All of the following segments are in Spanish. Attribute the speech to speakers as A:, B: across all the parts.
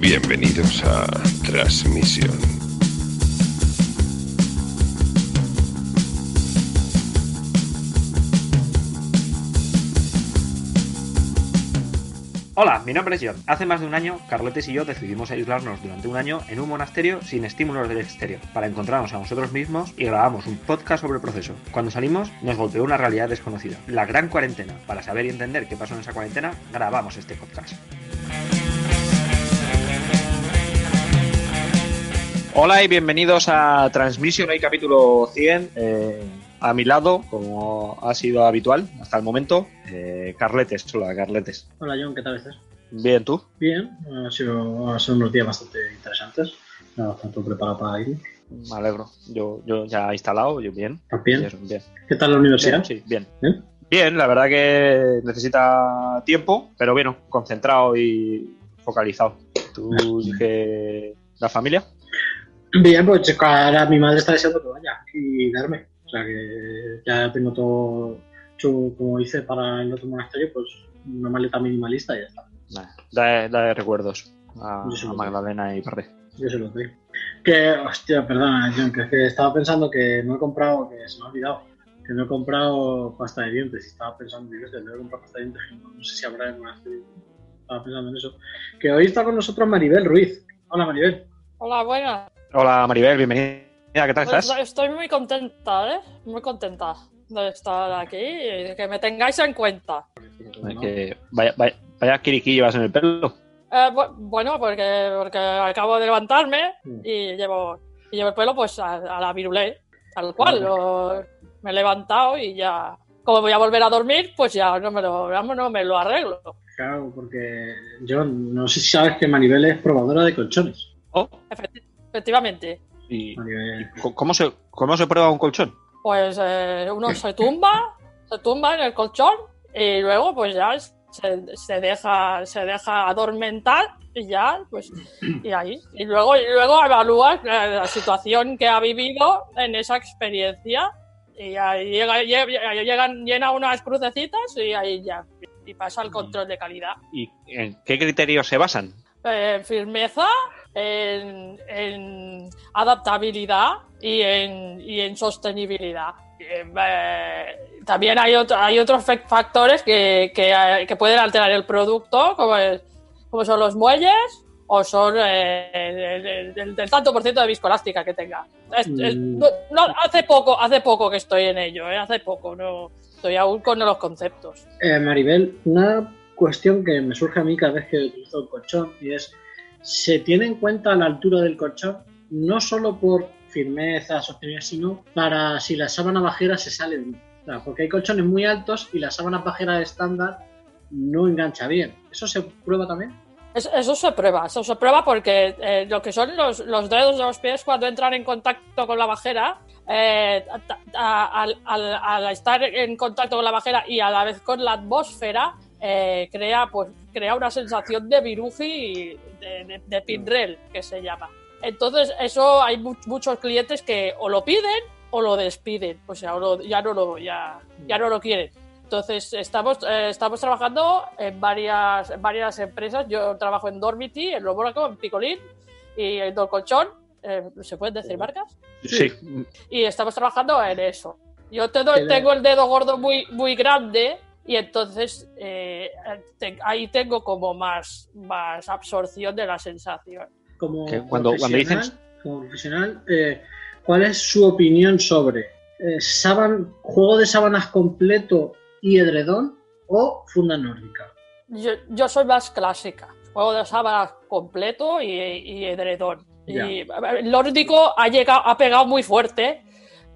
A: Bienvenidos a Transmisión.
B: Hola, mi nombre es John. Hace más de un año, Carletes y yo decidimos aislarnos durante un año en un monasterio sin estímulos del exterior, para encontrarnos a nosotros mismos y grabamos un podcast sobre el proceso. Cuando salimos, nos golpeó una realidad desconocida, la gran cuarentena. Para saber y entender qué pasó en esa cuarentena, grabamos este podcast. Hola y bienvenidos a Transmission, hoy capítulo 100. Eh, a mi lado, como ha sido habitual hasta el momento, eh, Carletes. Hola, Carletes.
C: Hola John, ¿qué tal estás?
B: Bien, ¿tú?
C: Bien, ha sido, han sido unos días bastante interesantes. Nada, bastante preparado para ir.
B: Me alegro. Yo, yo ya he instalado, yo bien.
C: ¿Estás bien? ¿Qué tal la universidad?
B: Bien, sí, bien.
C: ¿Bien?
B: Bien, la verdad que necesita tiempo, pero bueno, concentrado y focalizado. ¿Tú que la familia?
C: Bien, pues ahora mi madre está deseando que vaya y darme. O sea que ya tengo todo hecho como hice para el otro monasterio, pues una maleta minimalista y ya está.
B: Nah, da, da recuerdos a,
C: Yo se
B: a
C: lo
B: Magdalena y Parre.
C: Yo se lo doy. Que, hostia, perdona, John, que es que estaba pensando que no he comprado, que se me ha olvidado, que no he comprado pasta de dientes. Y estaba pensando, digo, no he comprado pasta de dientes, no, no sé si habrá en monasterio. Estaba pensando en eso. Que hoy está con nosotros Maribel Ruiz. Hola, Maribel.
D: Hola, buenas.
B: Hola Maribel, bienvenida. ¿Qué tal estás?
D: Estoy muy contenta, ¿eh? Muy contenta de estar aquí y de que me tengáis en cuenta.
B: Que vaya, vaya, vaya kiriqui llevas en el pelo.
D: Eh, bu- bueno, porque, porque acabo de levantarme
C: Mm.
D: y llevo, y llevo el pelo pues a, a la virulé, tal cual.
C: Ah.
D: lo- me he levantado y ya, como voy a volver a dormir, pues ya no me lo, no me lo arreglo.
C: Claro, porque John, no sé si sabes que Maribel es probadora de colchones.
B: Oh,
D: Efecti- efectivamente.
B: ¿Y cómo se, cómo se prueba un colchón?
D: Pues eh, uno se tumba, se tumba en el colchón y luego pues ya se, se deja se deja adormentar y ya pues y ahí y luego y luego evalúa eh, la situación que ha vivido en esa experiencia y ahí llega, lle- llegan llena unas crucecitas y ahí ya y pasa el control de calidad
B: ¿Y en qué criterios se basan?
D: en firmeza, en, en adaptabilidad y en, y en sostenibilidad. Eh, también hay, otro- hay otros fac- factores que, que, eh, que pueden alterar el producto, como, es- como son los muelles o son eh, el, el- el- el tanto por ciento de viscoelástica que tenga. Es- es-
C: Mm.
D: no- no, hace poco, hace poco que estoy en ello, eh, hace poco, no estoy aún con los conceptos.
C: Eh, Maribel, una cuestión que me surge a mí cada vez que utilizo el colchón y es, ¿se tiene en cuenta la altura del colchón no solo por firmeza, sostenibilidad, sino para si la sábana bajera se sale sea, porque hay colchones muy altos y la sábana bajera estándar no engancha bien. ¿Eso se prueba también?
D: Es- Eso se prueba, eso se prueba porque eh, lo que son los, dedos de los pies cuando entran en contacto con la bajera, eh, al- al estar en contacto con la bajera y a la vez con la atmósfera, eh, crea, pues, crea una sensación de viruji y de, de, de pinrel, que se llama. Entonces, eso hay mu- muchos clientes que o lo piden o lo despiden, o sea, o lo- ya, no lo, ya, ya no lo quieren. Entonces, estamos, eh, estamos trabajando en varias, en varias empresas. Yo trabajo en Dormity, en Lobóraco, en Picolín y en Dolcolchón. Eh, ¿Se pueden decir marcas?
B: Sí.
D: Y estamos trabajando en eso. Yo te doy-
C: Qué
D: tengo el dedo gordo muy, muy grande y entonces eh, te- ahí tengo como más, más absorción de la sensación.
C: Como
B: cuando- cuando
C: profesional,
B: dicen-
C: como profesional, eh, ¿cuál es su opinión sobre eh, sában- juego de sábanas completo y edredón o funda nórdica?
D: Yo, yo soy más clásica. Juego de sábanas completo y, y edredón.
C: Ya.
D: Y el nórdico ha, llegado, ha pegado muy fuerte,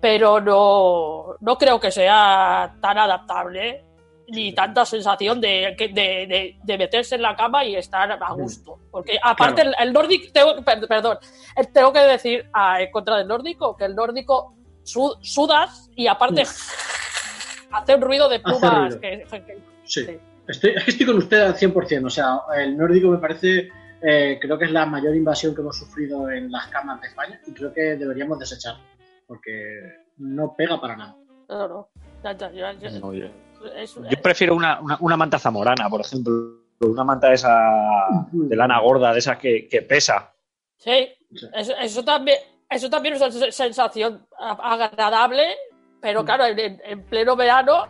D: pero no, no creo que sea tan adaptable. Ni tanta sensación de, de, de- de meterse en la cama y estar a gusto. Porque aparte
C: Claro.
D: el, el nórdico, tengo, per- perdón, eh, tengo que decir ah, en contra del nórdico que el nórdico su- sudas y aparte hace un ruido de plumas.
C: ruido.
D: que- que-
C: Sí.
D: Sí.
C: Estoy, es que estoy con usted al 100%. O sea, el nórdico me parece, eh, creo que es la mayor invasión que hemos sufrido en las camas de España y creo que deberíamos desecharlo porque no pega para nada.
D: no, no, ya- ya- ya- ya-
B: No, yo-
D: es-
B: Yo prefiero una, una, una manta zamorana, por ejemplo. Una manta de esa de lana gorda, de esas que, que pesa.
D: Sí, eso, eso también, eso también es una se- sensación agradable, pero claro, en, en- en pleno verano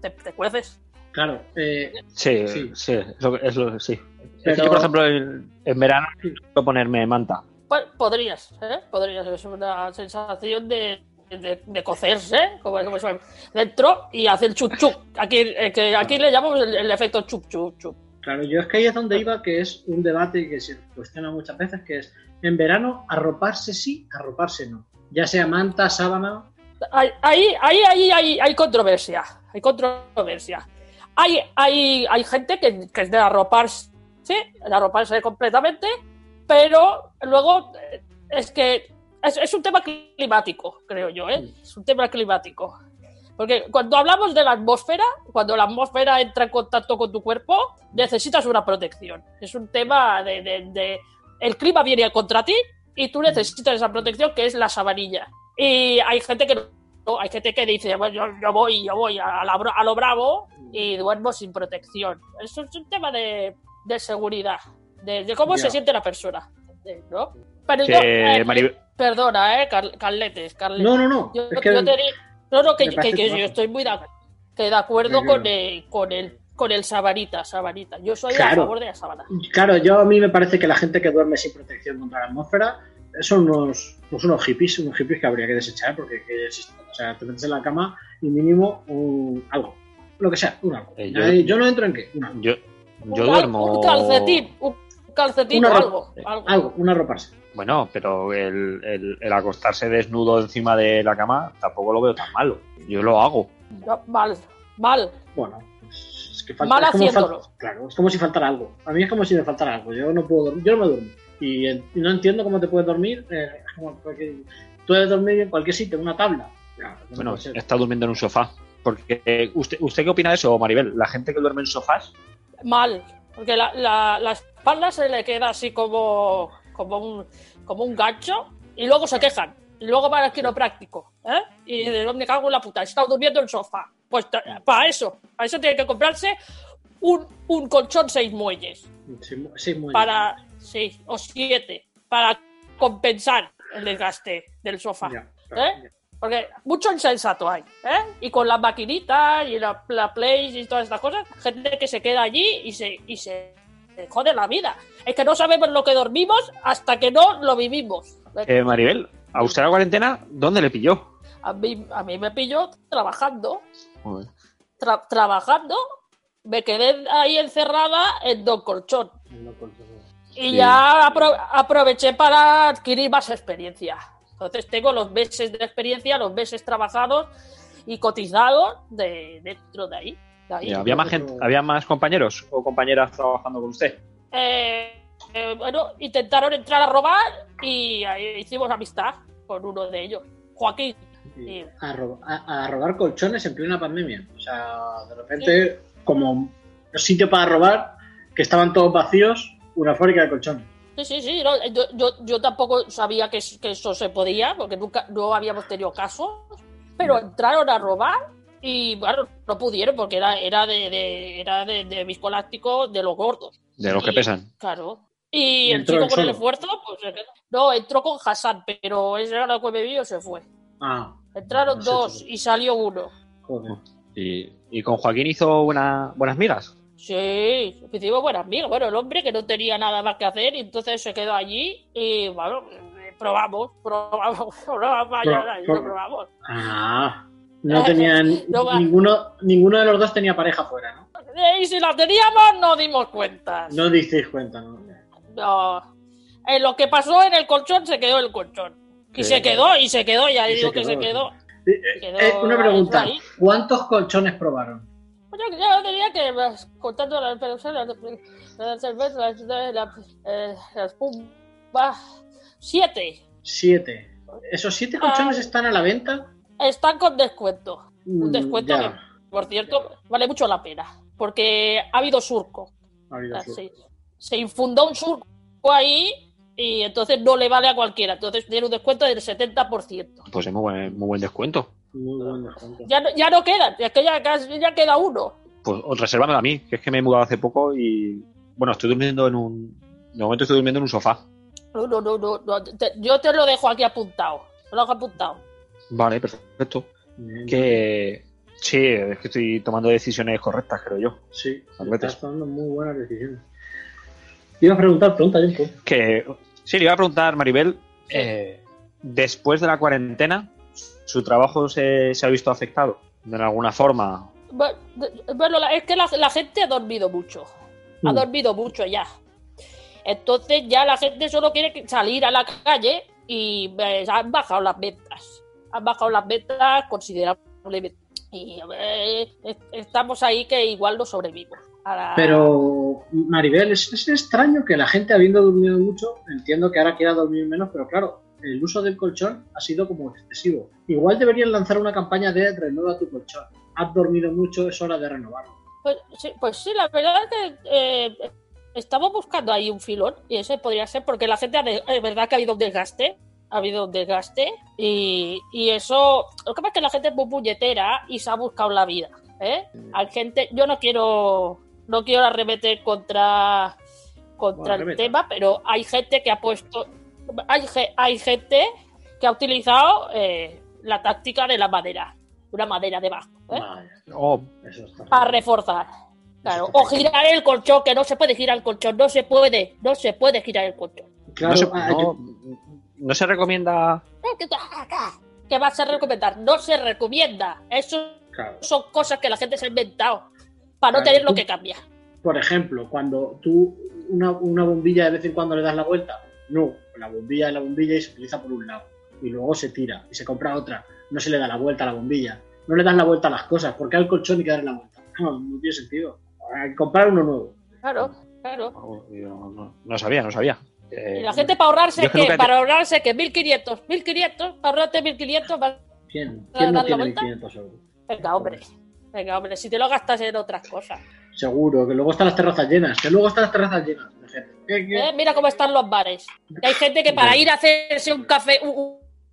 D: te, te cueces.
C: Claro, eh,
B: Sí,
C: Sí.
B: sí, es lo, que- es lo- sí. Es que
C: Pero-
B: yo, por ejemplo, en, en verano quiero ponerme manta.
D: Pues podrías, ¿eh? Podrías, es una sensación de, de, de cocerse, como, como se- dentro, y hacer chup chup. Aquí, eh, que aquí le llamamos el, el efecto chup chup chup.
C: claro, yo es que ahí es donde iba, que es un debate que se cuestiona muchas veces, que es en verano arroparse sí, arroparse no. Ya sea manta, sábana,
D: Ahí, ahí, ahí, ahí, hay controversia. Hay controversia. Hay, hay, hay gente que, que es de arroparse, de arroparse completamente, pero luego eh, es que es, es un tema climático, creo yo, ¿eh? Es un tema climático. Porque cuando hablamos de la atmósfera, cuando la atmósfera entra en contacto con tu cuerpo, necesitas una protección. Es un tema de, de- de- el clima viene contra ti y tú necesitas esa protección que es la sabanilla. Y hay gente que no, hay gente que dice, bueno, yo, yo voy, yo voy a, la a lo bravo y duermo sin protección. Eso es un tema de, de seguridad, de, de cómo
C: Ya.
D: se siente la persona. ¿no? Pero
B: Que,
D: yo, eh,
B: Maribel-
D: perdona, eh, Car- Carletes, Carletes.
C: No, no, no.
D: Yo,
C: es que
D: yo te no, no, que, que- que yo estoy muy de, que de acuerdo
C: Sí,
D: con, el, con, el, con el sabanita, sabanita. Yo soy a favor de la sabana.
C: Claro, yo a mí me parece que la gente que duerme sin protección contra la atmósfera son unos, pues unos hippies, unos hippies que habría que desechar porque que existen. O sea, te metes en la cama y mínimo un, algo, lo que sea, un algo.
B: Eh, yo-
C: Ahí- yo, no entro en qué, un algo.
B: Yo, yo duermo.
D: Un calcetín, un calcetín
C: Una
D: o algo. algo.
C: Algo, una roparse.
B: Bueno, pero el, el- el acostarse desnudo encima de la cama tampoco lo veo tan malo. Yo lo hago.
D: No, mal, mal.
C: Bueno, es que falta.
D: Mal
C: es como
D: haciéndolo.
C: fal- claro, es como si faltara algo. A mí es como si me faltara algo. Yo no puedo dormir, yo no me duermo. Y, en- y no entiendo cómo te puedes dormir. eh, porque tú puedes dormir en cualquier sitio, en una tabla. Claro, no
B: Bueno, está durmiendo en un sofá. Porque, eh, ¿usted, ¿Usted qué opina de eso, Maribel? ¿La gente que duerme en sofás?
D: Mal. Porque la, la, la espalda se le queda así como, como, un, como un gancho y luego se quejan. Y luego van al quiropráctico. ¿eh? Y "No, me cago en la puta, he estado durmiendo en el sofá. Pues para eso, para eso tiene que comprarse un, un colchón seis muelles.
C: Sí, mu- sí, muy
D: Para, sí, o siete, para compensar el desgaste del sofá.
C: Ya,
D: ¿Eh? Porque mucho insensato hay, ¿eh? Y con la maquinita y la, la Play y todas estas cosas, gente que se queda allí y se, y se se jode la vida. Es que no sabemos lo que dormimos hasta que no lo vivimos.
B: Eh, Maribel, ¿a usted la cuarentena dónde le pilló?
D: A mí, a mí me pilló trabajando, tra- trabajando, me quedé ahí encerrada en Don Colchón. Y
B: Sí.
D: ya apro- aproveché para adquirir más experiencia. Entonces tengo los meses de experiencia, los meses trabajados y cotizados de, dentro de ahí. Ahí.
B: ¿Y ¿Había más gente, había más compañeros o compañeras trabajando con usted?
D: Eh, eh, bueno, intentaron entrar a robar y ahí hicimos amistad con uno de ellos, Joaquín.
C: A, ro- a- a robar colchones en plena pandemia. O sea, de repente, como un sitio para robar, que estaban todos vacíos, una fábrica de colchones.
D: Sí, sí, sí. no, yo, yo, yo tampoco sabía que, que eso se podía, porque nunca no habíamos tenido casos. Pero entraron a robar y, bueno, no pudieron porque era, era de, de- era de, de de los gordos.
B: De los que pesan.
D: Claro. Y el
C: Entró
D: chico con el esfuerzo, pues se quedó. No, entró con Hassan, pero ese era lo que me vio y se fue.
C: Ah,
D: Entraron
C: No sé,
D: dos
C: tú.
D: y salió uno.
C: joder.
B: ¿Y, y con Joaquín hizo buena- buenas migas?
D: Sí, hicimos buenas amigas. Bueno, el hombre que no tenía nada más que hacer y entonces se quedó allí y, bueno, eh, probamos, probamos, probamos, y
C: Pro-
D: lo probamos.
C: Ah, no tenían.
D: No
C: ninguno, ninguno de los dos tenía pareja fuera, ¿no?
D: Eh, Y si la teníamos, no dimos cuenta.
C: No disteis cuenta, ¿no?
D: No. Eh, lo que pasó en el colchón se quedó el colchón. Y se quedó, y se quedó, ya
C: Y
D: digo que se
C: quedó. Eh, eh,
D: Quedó
C: eh, una pregunta:
D: ahí.
C: ¿cuántos colchones probaron?
D: Yo, yo diría que pues, contando las personas, las cervezas, las, las, eh, las pumas, siete.
C: Siete. ¿Esos siete colchones están a la venta?
D: Están con descuento. Un
C: Mm,
D: descuento
C: ya.
D: que, por cierto, vale mucho la pena. Porque ha habido surco.
C: Ha habido
D: Ah,
C: surco.
D: Se infundó un surco ahí y entonces no le vale a cualquiera. Entonces tiene un descuento del 70%.
B: Pues es muy buen, muy buen descuento.
C: Muy buen descuento.
D: Ya no, ya no quedan, es que ya, casi- ya queda uno.
B: Pues o resérvamelo a mí, que es que me he mudado hace poco y. Bueno, estoy durmiendo en un. De momento estoy durmiendo en un sofá.
D: No, no, no, no, no, te- yo te lo dejo aquí apuntado. Te lo dejo apuntado.
B: Vale, perfecto. Que. Sí, es que estoy tomando decisiones correctas, creo yo.
C: Sí, estás tomando muy buenas decisiones. Te iba a preguntar, pregunta, tiempo.
B: Que. Sí, le iba a preguntar, Maribel. eh, después de la cuarentena, ¿su trabajo se, se ha visto afectado? De alguna forma.
D: Bueno, la- es que la, la gente ha dormido mucho. Ha
C: Mm.
D: dormido mucho ya. Entonces ya la gente solo quiere salir a la calle y eh, han bajado las ventas. Han bajado las ventas considerablemente. Y eh, es- estamos ahí que igual no sobrevivimos.
C: Pero, Maribel, es, es extraño que la gente, habiendo dormido mucho, entiendo que ahora quiera dormir menos, pero claro, el uso del colchón ha sido como excesivo. Igual deberían lanzar una campaña de renueva tu colchón. Has dormido mucho, es hora de renovarlo.
D: Pues sí, pues sí, la verdad es que eh, estamos buscando ahí un filón y ese podría ser porque la gente, de- es verdad que ha habido un desgaste, ha habido un desgaste y, y eso, lo que pasa es que la gente es muy puñetera y se ha buscado la vida, ¿eh? Hay gente, yo no quiero, no quiero arremeter contra, contra
C: Bueno,
D: el tema, pero hay gente que ha puesto, hay, ge- hay gente que ha utilizado eh, la táctica de la madera, una madera debajo, ¿eh?
B: Oh,
D: para reforzar. Claro, o girar el colchón, que no se puede girar el colchón, no se puede, no se puede girar el colchón.
C: Claro,
B: no, se,
C: ah,
B: no- no se recomienda.
D: ¿Qué vas a recomendar? No se recomienda. Eso
C: claro.
D: son cosas que la gente se ha inventado para no
C: Claro,
D: tener lo
C: tú-
D: que cambiar.
C: Por ejemplo, cuando tú una, una bombilla de vez en cuando le das la vuelta, no, la bombilla es la bombilla y se utiliza por un lado. Y luego se tira y se compra otra. No se le da la vuelta a la bombilla. No le das la vuelta a las cosas. porque al colchón y que darle la vuelta? No, no tiene sentido. Hay que comprar uno nuevo.
D: Claro, claro.
B: No sabía, no sabía. Eh,
D: Y la gente para ahorrarse,
B: que
D: Para ahorrarse, que 1500, 1500, para ahorrarte 1500, vas-
C: ¿Quién,
D: ¿Le
C: ¿quién no
D: das la
C: tiene
D: vuelta?
C: 1500 euros?
D: venga, hombre. Venga, hombre, si te lo gastas en otras cosas.
C: Seguro, que luego están las terrazas llenas. Que luego están las terrazas llenas de gente. ¿Qué- qué?
D: ¿Eh? Mira cómo están los bares. Que hay gente que para ir a hacerse un café, un,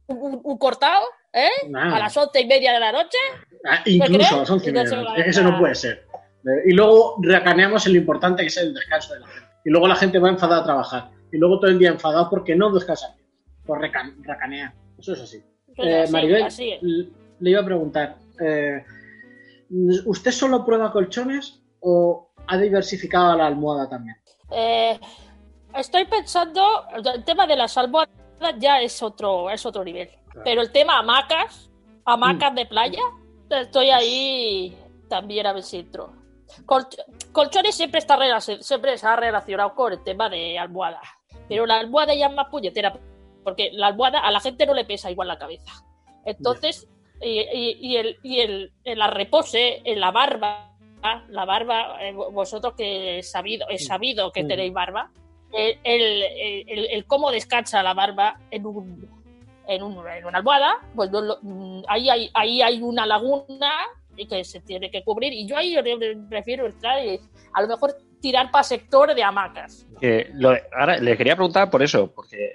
D: un- un- un cortado, ¿eh? A las once y media de la noche,
C: Ah, incluso a las once y
D: no
C: media. eso no puede ser. Eh, Y luego recaneamos en lo importante que es el descanso de la gente. Y luego la gente va enfadada a trabajar. Y luego todo el día enfadado porque no descansa bien. Por reca- recanear. Eso es así. Eh, Maribel,
D: así es.
C: l- le iba a preguntar. eh, ¿Usted solo prueba colchones o ha diversificado la almohada también?
D: Eh, estoy pensando, el tema de las almohadas ya es otro, es otro nivel. Pero el tema hamacas,
C: Mm.
D: hamacas de playa, estoy ahí también a ver si entro. Colch- colchones siempre está siempre se ha relacionado con el tema de almohada. Pero la almohada ya es más puñetera, porque la almohada a la gente no le pesa igual la cabeza. Entonces, y, y- y el, y el, repose, en la barba, la barba, eh, vosotros que he sabido, he sabido que tenéis barba, el, el, el- el cómo descansa la barba en un en, un- en una almohada, pues no lo- mm, ahí, hay, ahí hay una laguna y que se tiene que cubrir. Y yo ahí prefiero entrar y a lo mejor tirar para sector de hamacas.
B: lo de- ahora le quería preguntar por eso, porque eh,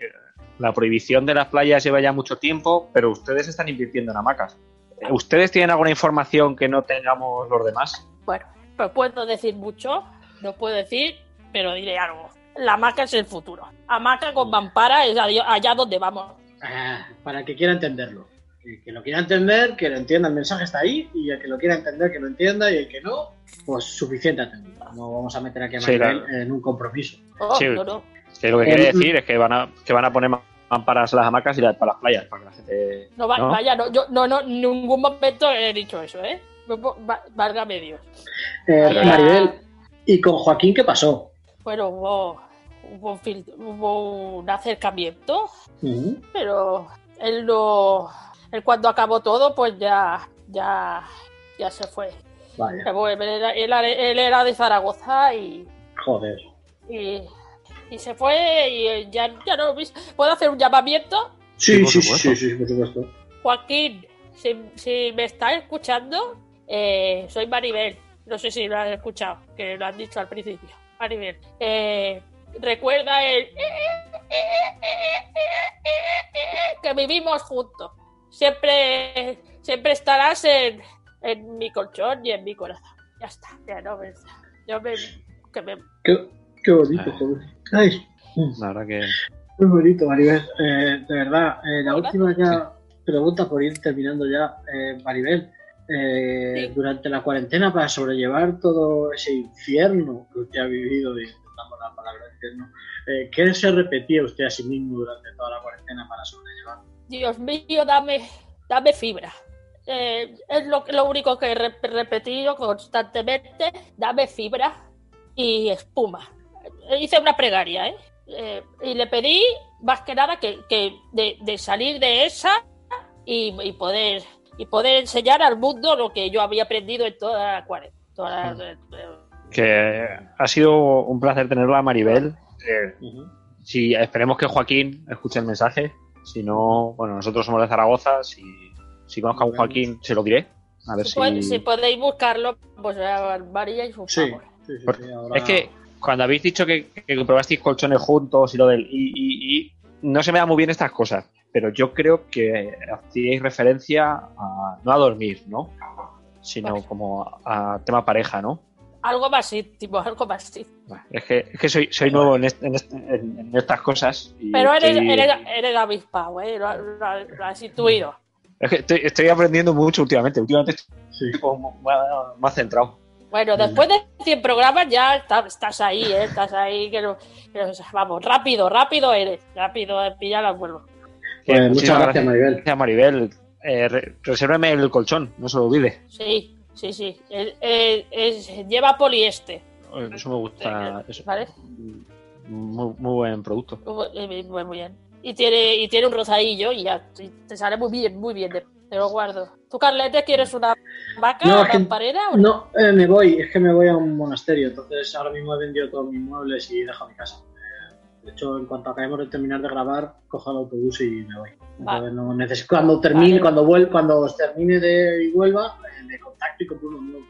B: la prohibición de las playas lleva ya mucho tiempo, pero ustedes están invirtiendo en hamacas. Eh, ¿Ustedes tienen alguna información que no tengamos los demás?
D: Bueno, pues puedo decir mucho, no puedo decir, pero diré algo. La hamaca es el futuro. Hamaca con mampara es allá donde vamos.
C: Ah, para el que quiera entenderlo. El que lo quiera entender, que lo entienda, el mensaje está ahí, y el que lo quiera entender, que lo entienda, y el que no, pues suficiente atendido. No vamos a meter aquí a
B: Sí, claro.
C: en un compromiso.
D: Oh,
B: Sí.
D: no, no.
B: Que lo que quiere
C: Eh,
B: decir es que van a, que van a poner mamparas a las hamacas y las, para las playas, para que la gente...
D: No, va-
B: ¿no?
D: vaya, no, yo no, no, en ningún momento he dicho eso, ¿eh? Válgame Dios.
C: Eh,
D: Vaya.
C: Maribel, ¿y con Joaquín qué pasó?
D: Bueno, hubo, hubo, un hubo un acercamiento, pero él no. Él cuando acabó todo, pues ya. ya. ya se fue.
C: Vaya,
D: él, era, él era- él era de Zaragoza y,
C: joder.
D: y, y se fue y eh, ya, ya no lo vi. ¿Puedo hacer un llamamiento?
B: Sí,
C: Sí,
B: por
C: sí, sí,
B: supuesto.
C: sí, sí, por supuesto.
D: Joaquín, si, si me estás escuchando, eh, soy Maribel. No sé si lo has escuchado, que lo has dicho al principio. Maribel, eh, recuerda el que vivimos juntos. Siempre, siempre estarás en, en mi colchón y en mi corazón. Ya está, ya no me, yo me, que me
C: Qué, qué bonito,
B: Ay.
C: joder. Ay,
B: La verdad que.
C: muy bonito, Maribel. Eh, de verdad, eh, la última ya pregunta por ir terminando ya, eh, Maribel. eh,
D: Sí.
C: Durante la cuarentena, para sobrellevar todo ese infierno que usted ha vivido, y intentamos la palabra infierno, eh, ¿qué se repetía usted a sí mismo durante toda la cuarentena para sobrellevar?
D: Dios mío, dame, dame fibra. Eh, es lo, lo único que he rep- repetido constantemente. Dame fibra y espuma. Hice una plegaria, ¿eh? Eh, y le pedí más que nada que, que de, de salir de esa y, y poder y poder enseñar al mundo lo que yo había aprendido en toda la cuarentena. Toda la-
B: que ha sido un placer tenerla, Maribel. Eh, si esperemos que Joaquín escuche el mensaje. Si no, bueno, nosotros somos de Zaragoza. Si, si conozco a un Joaquín, se lo diré. A ver
D: si,
B: si.
D: pod- si podéis buscarlo, pues a María y su
C: Sí,
D: favor.
C: sí, sí,
B: Porque
C: sí, ahora-
B: Es que cuando habéis dicho que, que probasteis colchones juntos y lo del y, y, y, no se me da muy bien estas cosas, pero yo creo que hacíais referencia a no a dormir, ¿no? Sino
D: Vale.
B: como a, a tema pareja, ¿no?
D: Algo más íntimo, algo más íntimo.
B: Es que, es que soy, soy nuevo en, este- en este- en- en estas cosas. y
D: Pero eres,
B: estoy-
D: eres, eres avispado, ¿eh? Lo, lo- lo has intuido.
B: es que estoy, estoy aprendiendo mucho últimamente. Últimamente
C: Sí.
B: estoy como más, más centrado.
D: Bueno, después de 100 programas ya está- estás ahí, ¿eh? Estás ahí, que no- que no- vamos, rápido, rápido eres. Rápido, eh, pilla la vuelvo.
B: Que
C: Pues muchas gracias, Maribel.
B: Gracias, Maribel. Eh, re- resérveme el colchón, no se lo olvide.
D: Sí, sí, sí. El- el- es- lleva poliéster,
B: Eso me gusta. Eso.
D: ¿vale?
B: Muy, muy buen producto.
D: Muy, muy- muy bien. Y tiene, y tiene un rosadillo y ya y te sale muy bien, muy bien. Te, lo guardo. ¿Tú, Carlete, quieres una vaca,
C: No,
D: una
C: es que-
D: lamparera? o
C: No, eh, me voy, es que me voy a un monasterio, entonces ahora mismo he vendido todos mis muebles y dejo mi casa. De hecho, en cuanto acabemos de terminar de grabar, cojo el autobús y me voy.
D: Vale.
C: Entonces, no necesito, cuando termine,
D: Vale.
C: cuando vuel, cuando os termine de y vuelva, eh, de contacto y compro uno nuevo.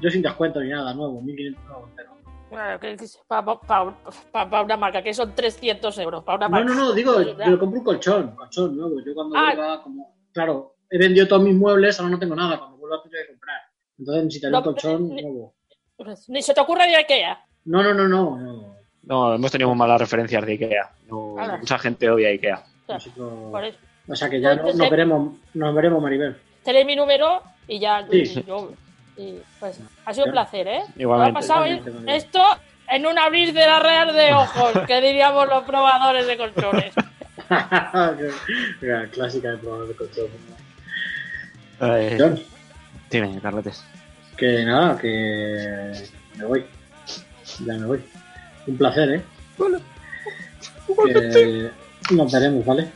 C: Yo sin descuento ni nada, nuevo, 1500 nuevo entero.
D: Bueno, que para una marca, que son 300 euros. Para una
C: No,
D: marca.
C: no, no, digo,
D: Ya.
C: yo compro un colchón, colchón nuevo. Yo cuando
D: Ah.
C: vuelva, como, claro, he vendido todos mis muebles, ahora no tengo nada, cuando vuelva tendré que comprar. Entonces necesitaré
D: No,
C: un colchón
D: pero-
C: nuevo.
D: Ni se te ocurre de Ikea.
C: No, no, no, no. no.
B: No, hemos tenido malas referencias de Ikea. No, mucha gente odia Ikea.
C: Nosotros-
D: Por eso.
C: O sea que ya no, nos veremos, nos veremos, Maribel.
D: Tenéis mi número y ya.
C: Sí.
D: y yo- y, pues, ha sido un placer, ¿eh?
B: Igualmente.
D: Me ha pasado
C: Igualmente,
D: esto en un abrir de la real de ojos, que diríamos los probadores de colchones.
C: La clásica de probar de colchón.
B: Eh,
C: John,
B: dime, Carletes.
C: que nada, que me voy. Ya me voy. Un placer, ¿eh? Que nos veremos, ¿vale?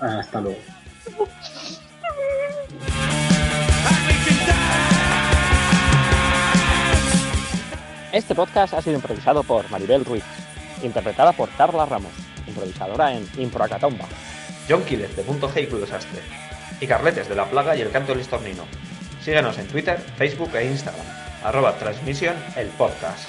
C: Hasta luego.
B: Este podcast ha sido improvisado por Maribel Ruiz, interpretada por Carla Ramos, improvisadora en Improacatomba.
E: John Quiles de Punto G y Desastre. Y Carletes de La Plaga y el Canto del Estornino. Síguenos en Twitter, Facebook e Instagram. Arroba Transmisión el podcast.